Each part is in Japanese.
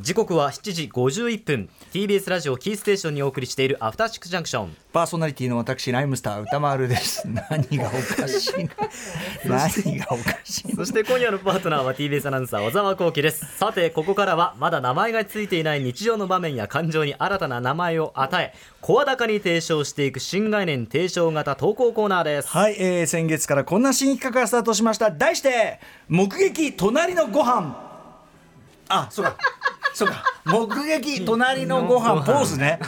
時刻は7時51分。TBS ラジオキーステーションにお送りしているアフターシックスジャンクション。パーソナリティの私ライムスター歌丸です。何がおかしい何がおかしいそして今夜のパートナーは TBS アナウンサー小沢光輝です。さてここからはまだ名前がついていない日常の場面や感情に新たな名前を与え声高に提唱していく新概念提唱型投稿コーナーです。はい、えー、先月からこんな新企画がスタートしました。題して目撃隣のご飯。あそうかそうか目撃隣のご飯ポーズね。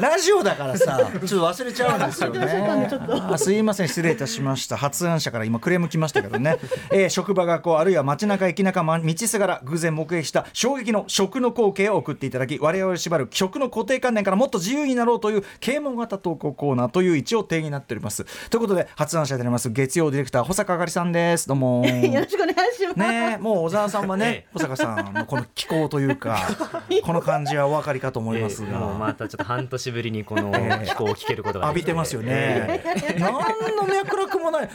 ラジオだからさちょっと忘れちゃうんですよね。あすいません失礼いたしました。発案者から今クレーム来ましたけどね、えー、職場学校あるいは街中駅中道すがら偶然目撃した衝撃の食の光景を送っていただき我々を縛る食の固定観念からもっと自由になろうという啓蒙型投稿コーナーという一応定になっております。ということで発案者であります月曜ディレクター保坂あかりさんです。どうもよろしくお願いしますねもう小沢さんはね 保坂さんのこの気候というか この感じはお分かかりかと思いますが、えー、もうまたちょっと半年ぶりにこの 気候を聞けることが浴びてますよね、えー、何の脈絡もない。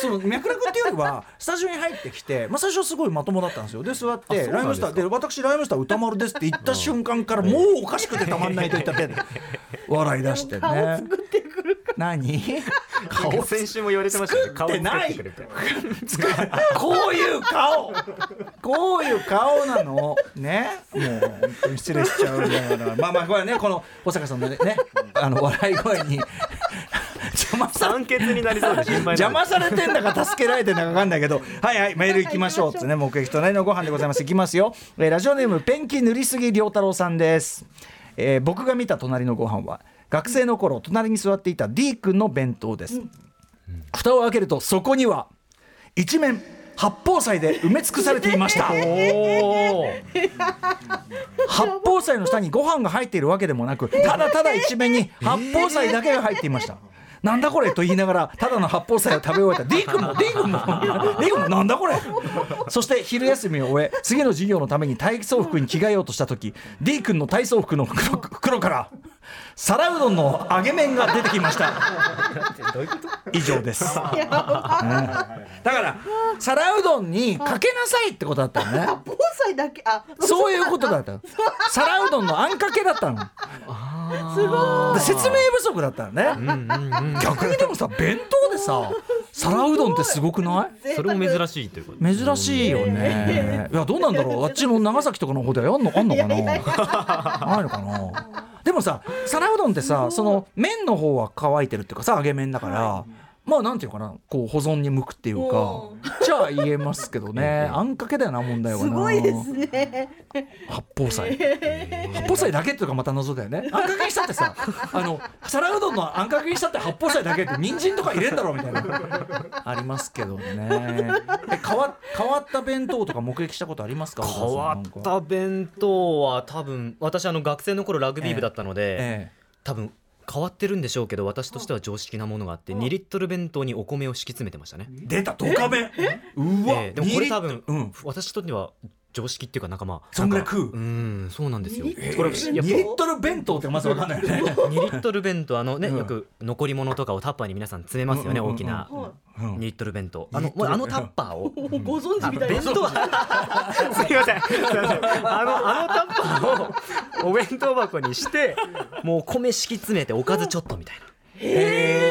その脈絡っていうよりは スタジオに入ってきて、まあ、最初すごいまともだったんですよ。で座ってライムスターで私ライムスター歌丸ですって言った瞬間からもうおかしくてたまんないといった手で笑い出してね。何？顔先週も言われてましたね。顔作ってくれて。こういう顔。こういう顔なの。ね。もう本当に失礼しちゃうからまあまあこれねこの保坂さんのねあの笑い声に。邪魔さになりそうで心配邪魔されてんだか助けられてんだか分かんないけど。はいはいメール行きましょうってね目撃隣のご飯でございます。行きますよ、えー、ラジオネームペンキ塗りすぎ良太郎さんです、えー、僕が見た隣のご飯は学生の頃隣に座っていた D 君の弁当です、うん、蓋を開けるとそこには一面八宝菜で埋め尽くされていました。八宝菜の下にご飯が入っているわけでもなくただただ一面に八宝菜だけが入っていましたなんだこれと言いながらただの八宝菜を食べ終えた。D 君も D 君も。D 君もなんだこれ。そして昼休みを終え次の授業のために体操服に着替えようとした時 D 君の体操服の袋から皿うどんの揚げ麺が出てきました。以上です、うん、だから皿うどんにかけなさいってことだったのね。だけあそういうことだった皿うどんのあんかけだったのすごい。説明不足だったのね、逆にでもさ弁当でさ皿うどんってすごくない？それも珍しいということ。珍しいよね。いやどうなんだろう？あっちの長崎とかの方ではやんのあんのかな？ないのかな？でもさ皿うどんってさその麺の方は乾いてるっていうかさ揚げ麺だから、まあなんていうかなこう保存に向くっていうかじゃあ言えますけどね。あんかけだよな問題はな。すごいですね。八宝菜。八宝菜だけっていうかまた謎だよね。あんかけにしたってさ あの皿うどんのあんかけにしたって八宝菜だけって人参とか入れんだろうみたいな。ありますけどね。え変わ変わった弁当とか目撃したことありますか？変わった弁当は多分私あの学生の頃ラグビー部だったので、え。ええ、多分変わってるんでしょうけど私としては常識なものがあって2リットル弁当にお米を敷き詰めてましたね。出たドカ弁うわ、えー、でもこれ多分、うん、私とっては常識っていうか仲間そんぐらい食う。うんそうなんですよ。これ2リットル弁当ってまず分かんないよね。2リットル弁当あのね、よく残り物とかをタッパーに皆さん詰めますよね、大きな2リットル弁当。あのあのタッパーを。ご存知みたいな。弁当。はすいません。あのあのタッパーをお弁当箱にしてもう米敷き詰めておかずちょっとみたいな。へえ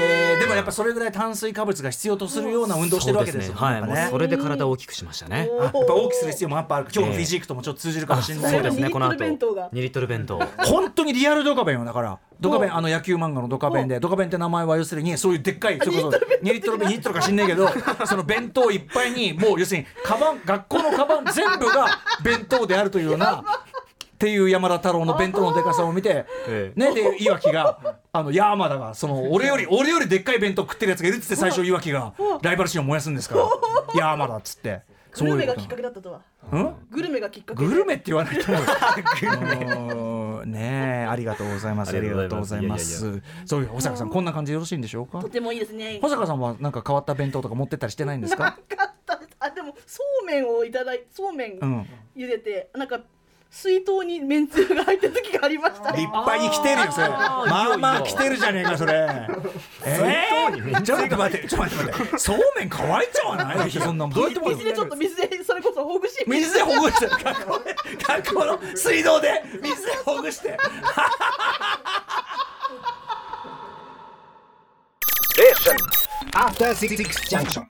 やっぱそれぐらい炭水化物が必要とするような運動してるわけですよね。はい、ね、それで体を大きくしましたね。やっぱ大きくする必要もやっぱある。今日のフィジークともちょっと通じるかもしれない。そうですね。この後2リットル弁当。本当にリアルドカベンよだから。ドカベンあの野球漫画のドカベンでドカベンって名前は要するにそういうでっかいそれこそ2リットル2リットルか知んないけどその弁当いっぱいにもう要するにカバン学校のカバン全部が弁当であるというような。っていう山田太郎の弁当のでかさを見て、ね、でいわきがあの山田がその俺より俺よりでっかい弁当食ってるやつがいるっつって最初いわきがライバル心を燃やすんですから山田っつって。グルメがきっかけだったとは。グルメがきっかけ。グルメって言わないと思う。ねありがとうございます。ありがとうございます。そういう保坂さんこんな感じでよろしいんでしょうか？とてもいいですね。保坂さんはなんか変わった弁当とか持ってったりしてないんですか？あでもそうめんをいただいそうめん茹でて、なんか水筒にめんつゆが入った時がありました、立派に来てるよそれ。まあまあ来てるじゃねえかそれ。え？ー、ちょっと待ってちょっと待って。待ってそうめん乾いちゃわないそんなどうやっても水でちょっと水でそれこそうほぐし。水でほぐし。て学校で学校の水道で水でほぐして。After Six Junction.